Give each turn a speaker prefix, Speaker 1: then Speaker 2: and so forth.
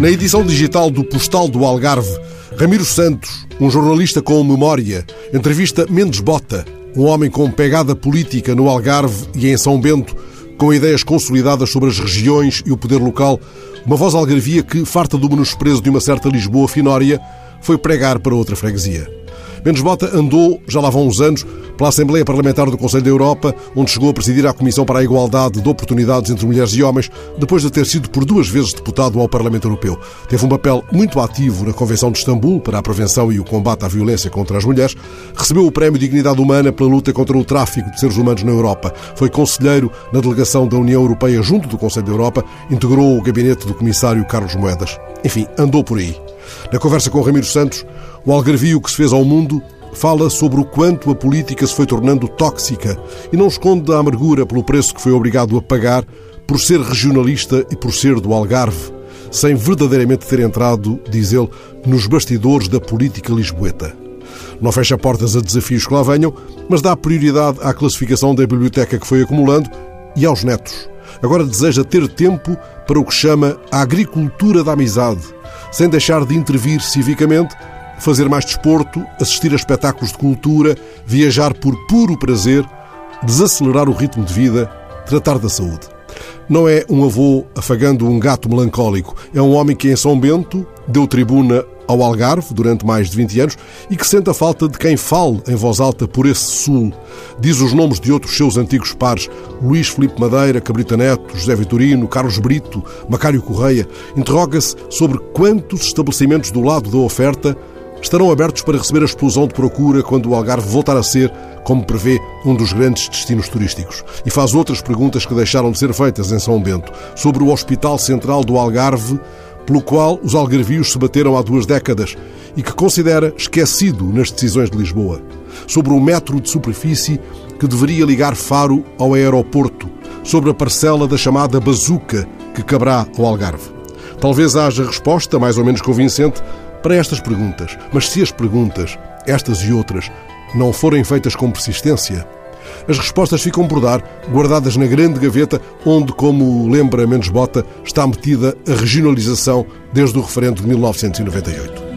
Speaker 1: Na edição digital do Postal do Algarve, Ramiro Santos, um jornalista com memória, entrevista Mendes Bota, um homem com pegada política no Algarve e em São Bento, com ideias consolidadas sobre as regiões e o poder local, uma voz algarvia que, farta do menosprezo de uma certa Lisboa finória, foi pregar para outra freguesia. Mendes Bota andou, já lá vão uns anos, pela Assembleia Parlamentar do Conselho da Europa, onde chegou a presidir a Comissão para a Igualdade de Oportunidades entre Mulheres e Homens, depois de ter sido por duas vezes deputado ao Parlamento Europeu. Teve um papel muito ativo na Convenção de Istambul para a prevenção e o combate à violência contra as mulheres. Recebeu o Prémio Dignidade Humana pela luta contra o tráfico de seres humanos na Europa. Foi conselheiro na delegação da União Europeia junto do Conselho da Europa. Integrou o gabinete do Comissário Carlos Moedas. Enfim, andou por aí. Na conversa com Ramiro Santos, o algarvio que se fez ao mundo fala sobre o quanto a política se foi tornando tóxica e não esconde a amargura pelo preço que foi obrigado a pagar por ser regionalista e por ser do Algarve, sem verdadeiramente ter entrado, diz ele, nos bastidores da política lisboeta. Não fecha portas a desafios que lá venham, mas dá prioridade à classificação da biblioteca que foi acumulando e aos netos. Agora deseja ter tempo para o que chama a agricultura da amizade, sem deixar de intervir civicamente, fazer mais desporto, assistir a espetáculos de cultura, viajar por puro prazer, desacelerar o ritmo de vida, tratar da saúde. Não é um avô afagando um gato melancólico, é um homem que em São Bento deu tribuna ao Algarve durante mais de 20 anos e que sente a falta de quem fale em voz alta por esse sul. Diz os nomes de outros seus antigos pares: Luís Filipe Madeira, Cabrita Neto, José Vitorino, Carlos Brito, Macário Correia. Interroga-se sobre quantos estabelecimentos do lado da oferta estarão abertos para receber a explosão de procura quando o Algarve voltar a ser, como prevê, um dos grandes destinos turísticos. E faz outras perguntas que deixaram de ser feitas em São Bento, sobre o Hospital Central do Algarve, pelo qual os algarvios se bateram há duas décadas e que considera esquecido nas decisões de Lisboa, sobre o metro de superfície que deveria ligar Faro ao aeroporto, sobre a parcela da chamada bazuca que caberá ao Algarve. Talvez haja resposta mais ou menos convincente para estas perguntas, mas se as perguntas, estas e outras, não forem feitas com persistência, as respostas ficam por dar, guardadas na grande gaveta, onde, como lembra Mendes Bota, está metida a regionalização desde o referendo de 1998.